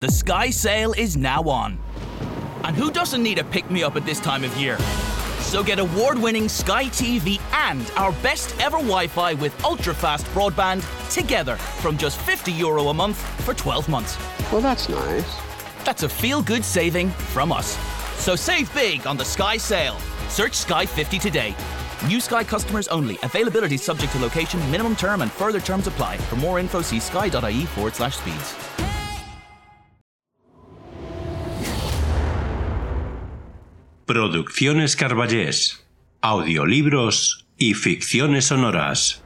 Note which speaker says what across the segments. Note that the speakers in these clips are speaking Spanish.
Speaker 1: The Sky sale is now on. And who doesn't need a pick me up at this time of year? So get award winning Sky TV and our best ever Wi Fi with ultra fast broadband together from just €50 Euro a month for 12 months.
Speaker 2: Well, that's nice.
Speaker 1: That's a feel good saving from us. So save big on the Sky sale. Search Sky 50 today. New Sky customers only. Availability subject to location, minimum term, and further terms apply. For more info, see sky.ie forward slash speeds.
Speaker 3: Producciones Carballés, audiolibros y ficciones sonoras.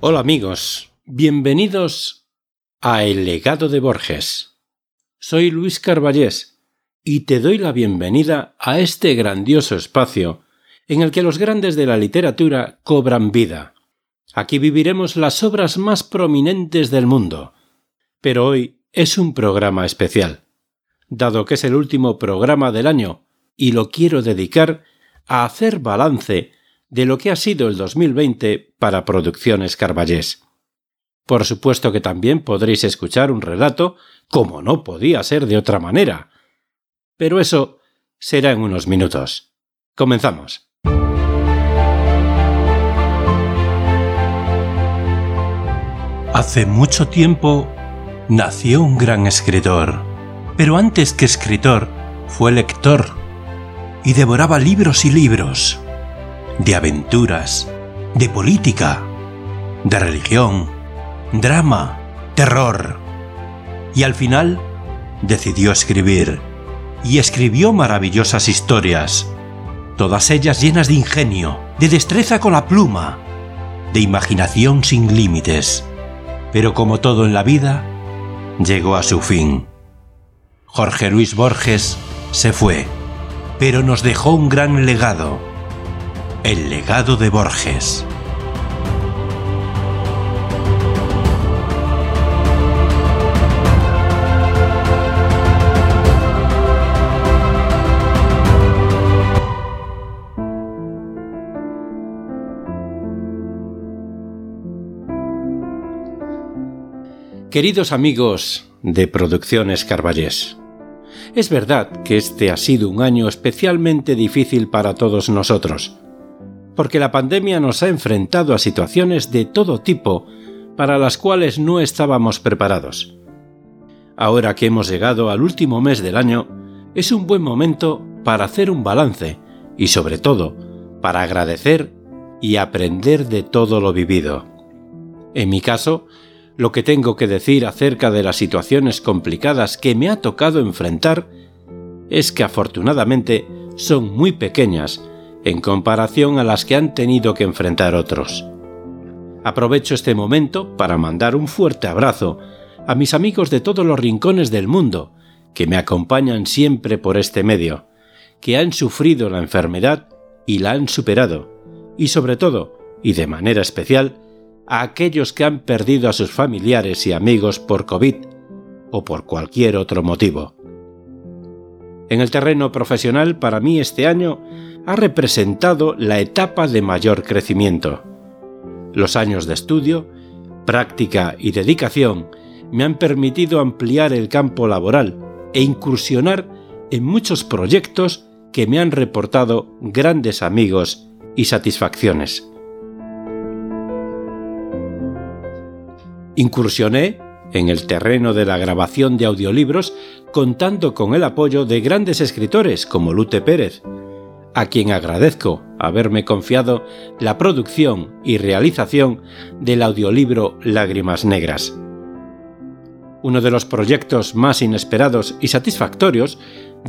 Speaker 4: Hola amigos, bienvenidos a El legado de Borges. Soy Luis Carballés y te doy la bienvenida a este grandioso espacio en el que los grandes de la literatura cobran vida. Aquí viviremos las obras más prominentes del mundo. Pero hoy es un programa especial dado que es el último programa del año y lo quiero dedicar a hacer balance de lo que ha sido el 2020 para Producciones Carballés. Por supuesto que también podréis escuchar un relato, como no podía ser de otra manera. Pero eso será en unos minutos. Comenzamos.
Speaker 3: Hace mucho tiempo nació un gran escritor pero antes que escritor fue lector y devoraba libros y libros de aventuras, de política, de religión, drama, terror. Y al final decidió escribir y escribió maravillosas historias, todas ellas llenas de ingenio, de destreza con la pluma, de imaginación sin límites. Pero como todo en la vida, llegó a su fin. Jorge Luis Borges se fue, pero nos dejó un gran legado, el legado de Borges.
Speaker 4: Queridos amigos de Producciones Carballés, es verdad que este ha sido un año especialmente difícil para todos nosotros, porque la pandemia nos ha enfrentado a situaciones de todo tipo para las cuales no estábamos preparados. Ahora que hemos llegado al último mes del año, es un buen momento para hacer un balance y sobre todo para agradecer y aprender de todo lo vivido. En mi caso, lo que tengo que decir acerca de las situaciones complicadas que me ha tocado enfrentar es que afortunadamente son muy pequeñas en comparación a las que han tenido que enfrentar otros. Aprovecho este momento para mandar un fuerte abrazo a mis amigos de todos los rincones del mundo que me acompañan siempre por este medio, que han sufrido la enfermedad y la han superado, y sobre todo, y de manera especial, a aquellos que han perdido a sus familiares y amigos por COVID o por cualquier otro motivo. En el terreno profesional, para mí este año ha representado la etapa de mayor crecimiento. Los años de estudio, práctica y dedicación me han permitido ampliar el campo laboral e incursionar en muchos proyectos que me han reportado grandes amigos y satisfacciones. Incursioné en el terreno de la grabación de audiolibros contando con el apoyo de grandes escritores como Lute Pérez, a quien agradezco haberme confiado la producción y realización del audiolibro Lágrimas Negras. Uno de los proyectos más inesperados y satisfactorios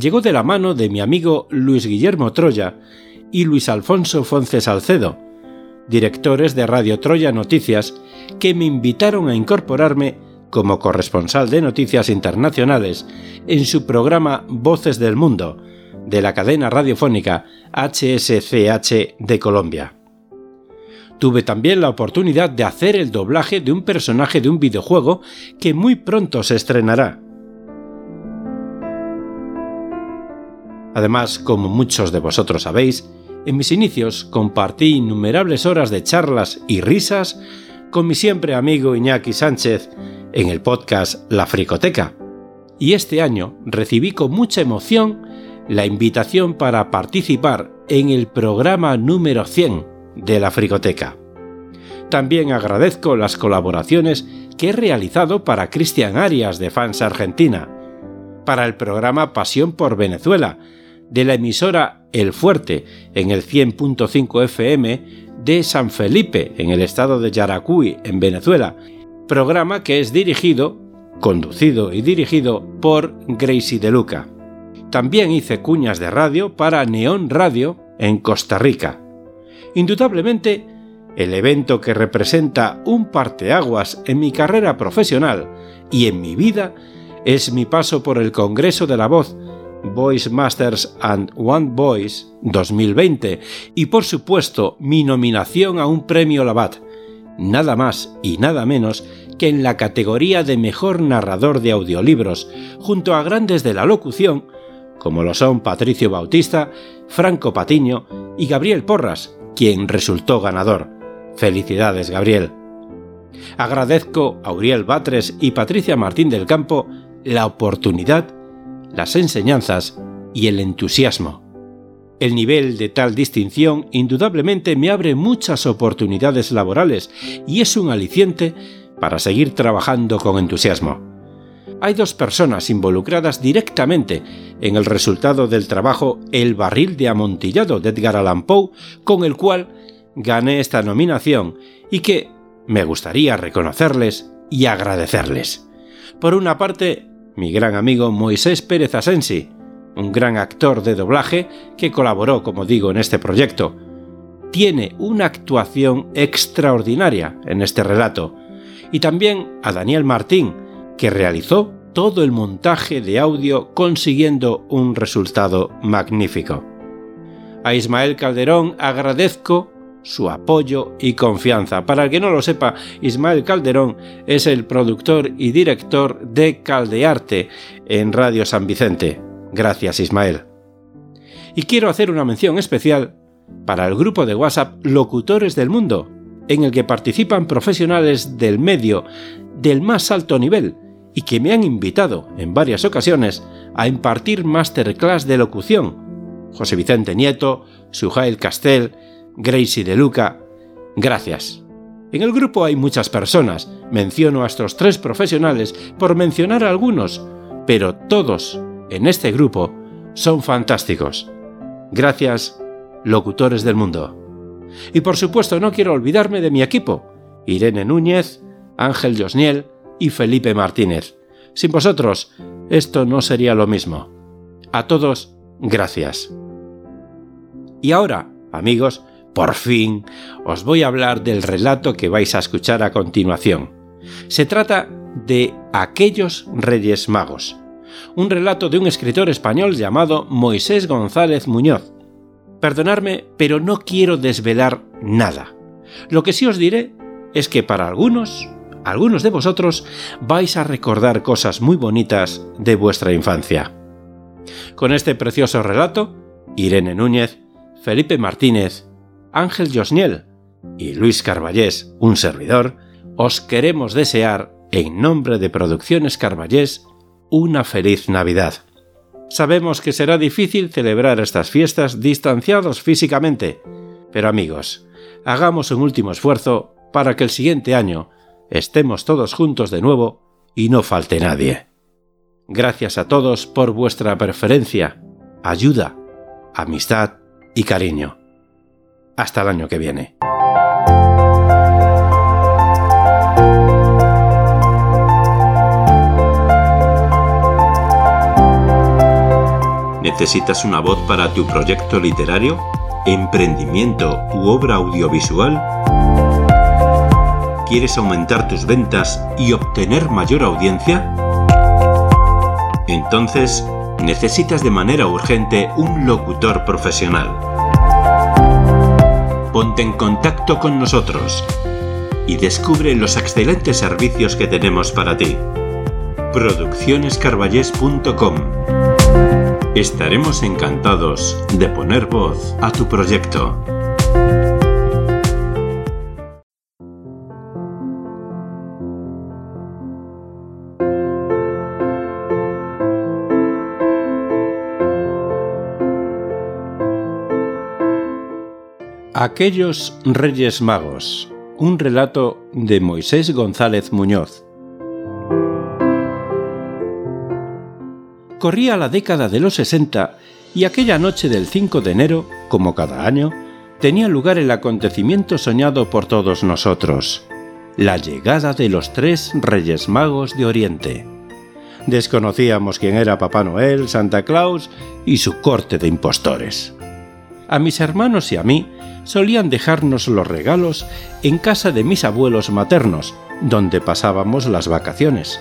Speaker 4: llegó de la mano de mi amigo Luis Guillermo Troya y Luis Alfonso Fonce Salcedo, directores de Radio Troya Noticias, que me invitaron a incorporarme como corresponsal de noticias internacionales en su programa Voces del Mundo, de la cadena radiofónica HSCH de Colombia. Tuve también la oportunidad de hacer el doblaje de un personaje de un videojuego que muy pronto se estrenará. Además, como muchos de vosotros sabéis, en mis inicios compartí innumerables horas de charlas y risas con mi siempre amigo Iñaki Sánchez en el podcast La Fricoteca. Y este año recibí con mucha emoción la invitación para participar en el programa número 100 de La Fricoteca. También agradezco las colaboraciones que he realizado para Cristian Arias de Fans Argentina, para el programa Pasión por Venezuela, de la emisora El Fuerte en el 100.5 FM de San Felipe en el estado de Yaracuy en Venezuela, programa que es dirigido, conducido y dirigido por Gracie De Luca. También hice cuñas de radio para Neon Radio en Costa Rica. Indudablemente, el evento que representa un parteaguas en mi carrera profesional y en mi vida es mi paso por el Congreso de la Voz Voice Masters and One Voice 2020 y por supuesto mi nominación a un premio Labat, nada más y nada menos que en la categoría de mejor narrador de audiolibros, junto a grandes de la locución, como lo son Patricio Bautista, Franco Patiño y Gabriel Porras, quien resultó ganador. Felicidades, Gabriel. Agradezco a Uriel Batres y Patricia Martín del Campo la oportunidad, las enseñanzas y el entusiasmo. El nivel de tal distinción indudablemente me abre muchas oportunidades laborales y es un aliciente para seguir trabajando con entusiasmo. Hay dos personas involucradas directamente en el resultado del trabajo El barril de amontillado de Edgar Allan Poe, con el cual gané esta nominación y que me gustaría reconocerles y agradecerles. Por una parte, mi gran amigo Moisés Pérez Asensi, un gran actor de doblaje que colaboró, como digo, en este proyecto. Tiene una actuación extraordinaria en este relato. Y también a Daniel Martín, que realizó todo el montaje de audio consiguiendo un resultado magnífico. A Ismael Calderón agradezco su apoyo y confianza. Para el que no lo sepa, Ismael Calderón es el productor y director de Caldearte en Radio San Vicente. Gracias, Ismael. Y quiero hacer una mención especial para el grupo de WhatsApp Locutores del Mundo, en el que participan profesionales del medio del más alto nivel y que me han invitado en varias ocasiones a impartir masterclass de locución. José Vicente Nieto, Sujail Castel, Gracie de Luca, gracias. En el grupo hay muchas personas, menciono a estos tres profesionales por mencionar a algunos, pero todos en este grupo son fantásticos. Gracias, locutores del mundo. Y por supuesto no quiero olvidarme de mi equipo, Irene Núñez, Ángel Josniel y Felipe Martínez. Sin vosotros, esto no sería lo mismo. A todos, gracias. Y ahora, amigos, por fin, os voy a hablar del relato que vais a escuchar a continuación. Se trata de Aquellos Reyes Magos, un relato de un escritor español llamado Moisés González Muñoz. Perdonadme, pero no quiero desvelar nada. Lo que sí os diré es que para algunos, algunos de vosotros, vais a recordar cosas muy bonitas de vuestra infancia. Con este precioso relato, Irene Núñez, Felipe Martínez Ángel Josniel y Luis Carballés, un servidor, os queremos desear, en nombre de Producciones Carballés, una feliz Navidad. Sabemos que será difícil celebrar estas fiestas distanciados físicamente, pero amigos, hagamos un último esfuerzo para que el siguiente año estemos todos juntos de nuevo y no falte nadie. Gracias a todos por vuestra preferencia, ayuda, amistad y cariño. Hasta el año que viene.
Speaker 3: ¿Necesitas una voz para tu proyecto literario, emprendimiento u obra audiovisual? ¿Quieres aumentar tus ventas y obtener mayor audiencia? Entonces, necesitas de manera urgente un locutor profesional ponte en contacto con nosotros y descubre los excelentes servicios que tenemos para ti. Produccionescarballés.com Estaremos encantados de poner voz a tu proyecto.
Speaker 4: Aquellos Reyes Magos, un relato de Moisés González Muñoz. Corría la década de los 60 y aquella noche del 5 de enero, como cada año, tenía lugar el acontecimiento soñado por todos nosotros, la llegada de los tres Reyes Magos de Oriente. Desconocíamos quién era Papá Noel, Santa Claus y su corte de impostores. A mis hermanos y a mí solían dejarnos los regalos en casa de mis abuelos maternos, donde pasábamos las vacaciones.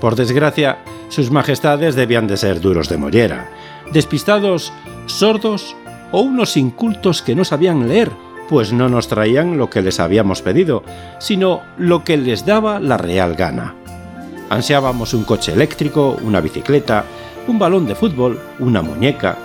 Speaker 4: Por desgracia, sus majestades debían de ser duros de mollera, despistados, sordos o unos incultos que no sabían leer, pues no nos traían lo que les habíamos pedido, sino lo que les daba la real gana. Ansiábamos un coche eléctrico, una bicicleta, un balón de fútbol, una muñeca,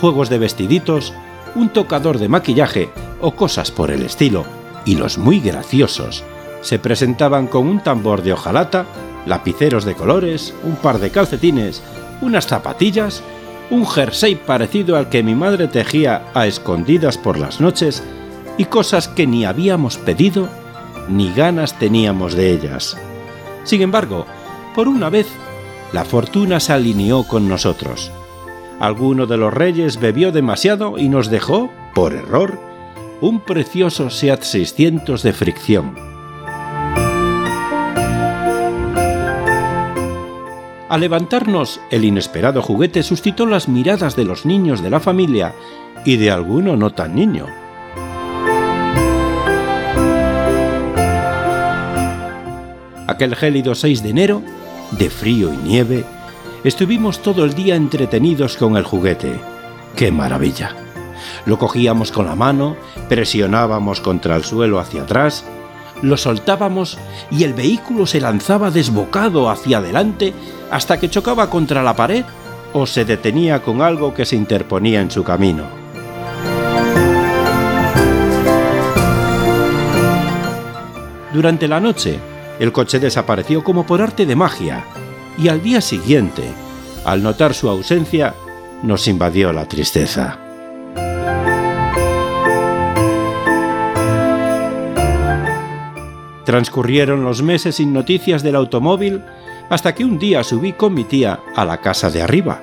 Speaker 4: juegos de vestiditos, un tocador de maquillaje o cosas por el estilo, y los muy graciosos se presentaban con un tambor de hojalata, lapiceros de colores, un par de calcetines, unas zapatillas, un jersey parecido al que mi madre tejía a escondidas por las noches y cosas que ni habíamos pedido ni ganas teníamos de ellas. Sin embargo, por una vez, la fortuna se alineó con nosotros. Alguno de los reyes bebió demasiado y nos dejó, por error, un precioso SEAT 600 de fricción. Al levantarnos, el inesperado juguete suscitó las miradas de los niños de la familia y de alguno no tan niño. Aquel gélido 6 de enero, de frío y nieve, estuvimos todo el día entretenidos con el juguete. ¡Qué maravilla! Lo cogíamos con la mano, presionábamos contra el suelo hacia atrás, lo soltábamos y el vehículo se lanzaba desbocado hacia adelante hasta que chocaba contra la pared o se detenía con algo que se interponía en su camino. Durante la noche, el coche desapareció como por arte de magia y al día siguiente, al notar su ausencia, nos invadió la tristeza. Transcurrieron los meses sin noticias del automóvil hasta que un día subí con mi tía a la casa de arriba.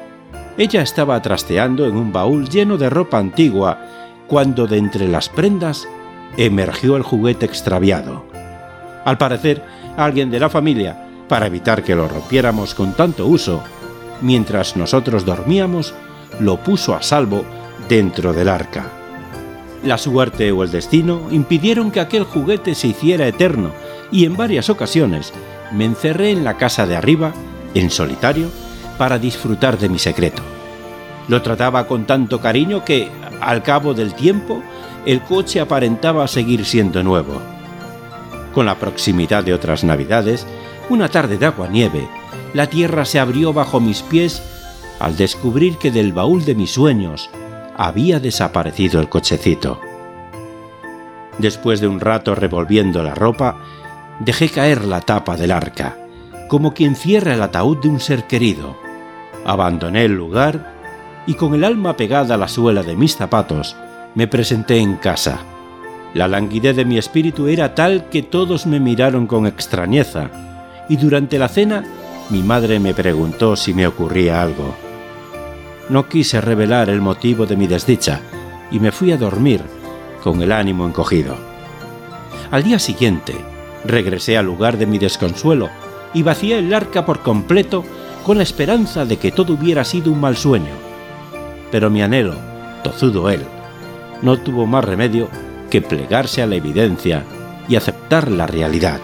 Speaker 4: Ella estaba trasteando en un baúl lleno de ropa antigua cuando de entre las prendas emergió el juguete extraviado. Al parecer, alguien de la familia, para evitar que lo rompiéramos con tanto uso, mientras nosotros dormíamos, lo puso a salvo dentro del arca. La suerte o el destino impidieron que aquel juguete se hiciera eterno y en varias ocasiones me encerré en la casa de arriba, en solitario, para disfrutar de mi secreto. Lo trataba con tanto cariño que, al cabo del tiempo, el coche aparentaba seguir siendo nuevo. Con la proximidad de otras navidades, una tarde de agua-nieve, la tierra se abrió bajo mis pies al descubrir que del baúl de mis sueños, había desaparecido el cochecito. Después de un rato revolviendo la ropa, dejé caer la tapa del arca, como quien cierra el ataúd de un ser querido. Abandoné el lugar y con el alma pegada a la suela de mis zapatos, me presenté en casa. La languidez de mi espíritu era tal que todos me miraron con extrañeza, y durante la cena mi madre me preguntó si me ocurría algo. No quise revelar el motivo de mi desdicha y me fui a dormir con el ánimo encogido. Al día siguiente, regresé al lugar de mi desconsuelo y vacié el arca por completo con la esperanza de que todo hubiera sido un mal sueño. Pero mi anhelo, tozudo él, no tuvo más remedio que plegarse a la evidencia y aceptar la realidad.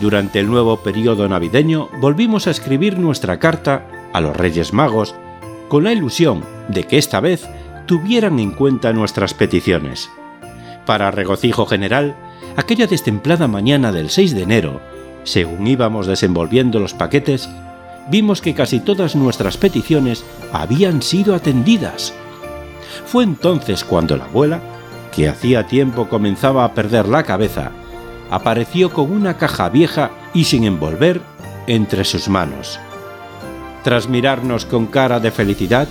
Speaker 4: Durante el nuevo periodo navideño volvimos a escribir nuestra carta a los Reyes Magos con la ilusión de que esta vez tuvieran en cuenta nuestras peticiones. Para regocijo general, aquella destemplada mañana del 6 de enero, según íbamos desenvolviendo los paquetes, vimos que casi todas nuestras peticiones habían sido atendidas. Fue entonces cuando la abuela, que hacía tiempo comenzaba a perder la cabeza, apareció con una caja vieja y sin envolver entre sus manos. Tras mirarnos con cara de felicidad,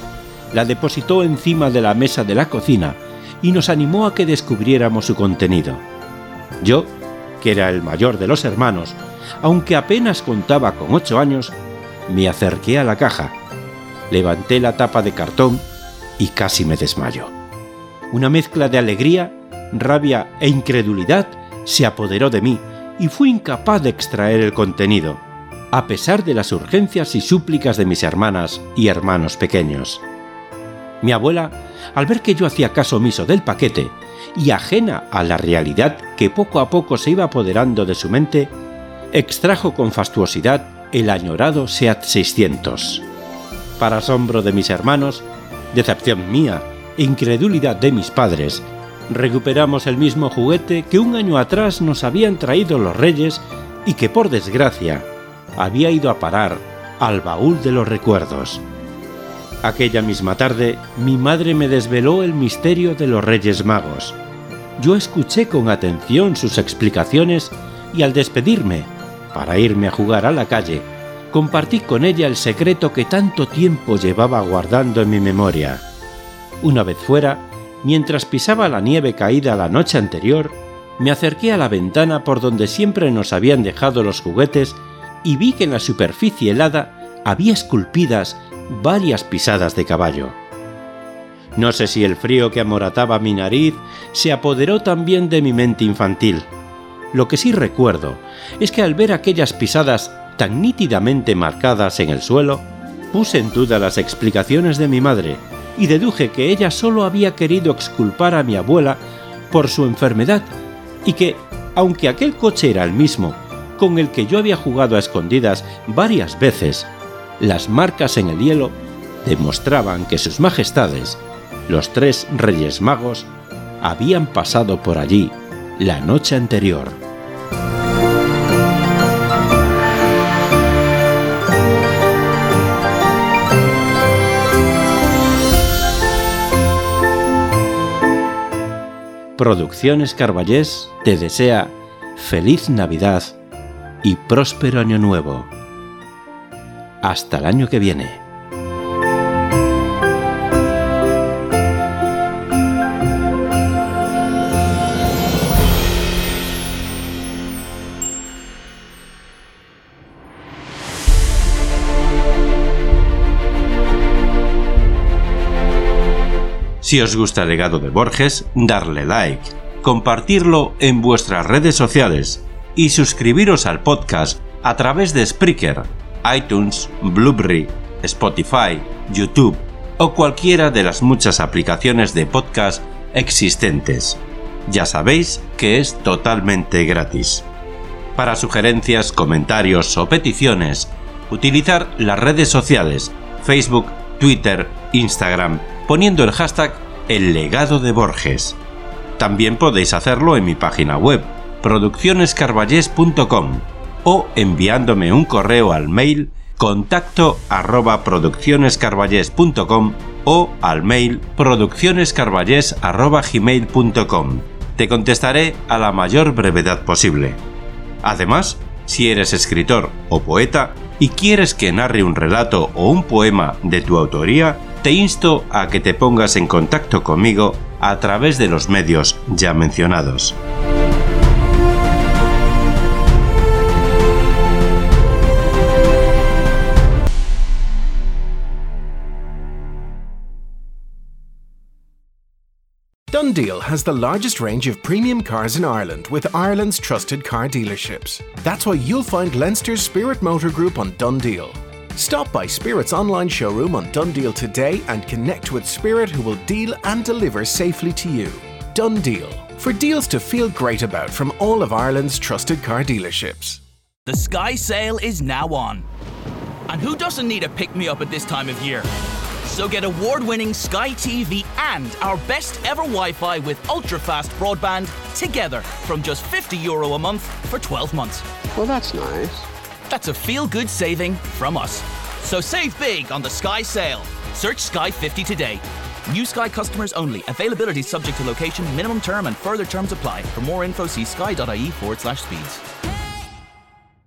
Speaker 4: la depositó encima de la mesa de la cocina y nos animó a que descubriéramos su contenido. Yo, que era el mayor de los hermanos, aunque apenas contaba con ocho años, me acerqué a la caja, levanté la tapa de cartón y casi me desmayo. Una mezcla de alegría, rabia e incredulidad se apoderó de mí y fui incapaz de extraer el contenido, a pesar de las urgencias y súplicas de mis hermanas y hermanos pequeños. Mi abuela, al ver que yo hacía caso omiso del paquete y ajena a la realidad que poco a poco se iba apoderando de su mente, extrajo con fastuosidad el añorado SEAT 600. Para asombro de mis hermanos, decepción mía e incredulidad de mis padres, recuperamos el mismo juguete que un año atrás nos habían traído los reyes y que por desgracia había ido a parar al baúl de los recuerdos. Aquella misma tarde, mi madre me desveló el misterio de los Reyes Magos. Yo escuché con atención sus explicaciones y al despedirme, para irme a jugar a la calle, compartí con ella el secreto que tanto tiempo llevaba guardando en mi memoria. Una vez fuera, mientras pisaba la nieve caída la noche anterior, me acerqué a la ventana por donde siempre nos habían dejado los juguetes y vi que en la superficie helada había esculpidas varias pisadas de caballo. No sé si el frío que amorataba mi nariz se apoderó también de mi mente infantil. Lo que sí recuerdo es que al ver aquellas pisadas tan nítidamente marcadas en el suelo, puse en duda las explicaciones de mi madre y deduje que ella solo había querido exculpar a mi abuela por su enfermedad y que, aunque aquel coche era el mismo con el que yo había jugado a escondidas varias veces, las marcas en el hielo demostraban que sus majestades, los tres reyes magos, habían pasado por allí la noche anterior. Producciones Carballés te desea feliz Navidad y próspero año nuevo. Hasta el año que viene. Si os gusta el legado de Borges, darle like, compartirlo en vuestras redes sociales y suscribiros al podcast a través de Spreaker, iTunes, Blueberry, Spotify, YouTube o cualquiera de las muchas aplicaciones de podcast existentes. Ya sabéis que es totalmente gratis. Para sugerencias, comentarios o peticiones, utilizar las redes sociales Facebook, Twitter, Instagram, poniendo el hashtag El legado de Borges. También podéis hacerlo en mi página web, produccionescarballés.com o enviándome un correo al mail contacto arroba produccionescarballés.com o al mail produccionescarballés arroba gmail.com. Te contestaré a la mayor brevedad posible. Además, si eres escritor o poeta y quieres que narre un relato o un poema de tu autoría, te insto a que te pongas en contacto conmigo a través de los medios ya mencionados.
Speaker 2: DoneDeal has the largest range of premium cars in Ireland with Ireland's trusted car dealerships. That's why you'll find Leinster's Spirit Motor Group on DoneDeal. Stop by Spirit's online showroom on DoneDeal today and connect with Spirit who will deal and deliver safely to you. DoneDeal. For deals to feel great about from all of Ireland's trusted car dealerships.
Speaker 1: The Sky Sale is now on. And who doesn't need a pick me up at this time of year? So get award winning Sky TV and our best ever Wi Fi with ultra fast broadband together from just €50 Euro a month for 12 months.
Speaker 5: Well, that's nice.
Speaker 1: That's a feel good saving from us. So save big on the Sky sale. Search Sky 50 today. New Sky customers only. Availability subject to location, minimum term, and further terms apply. For more info, see sky.ie forward slash speeds.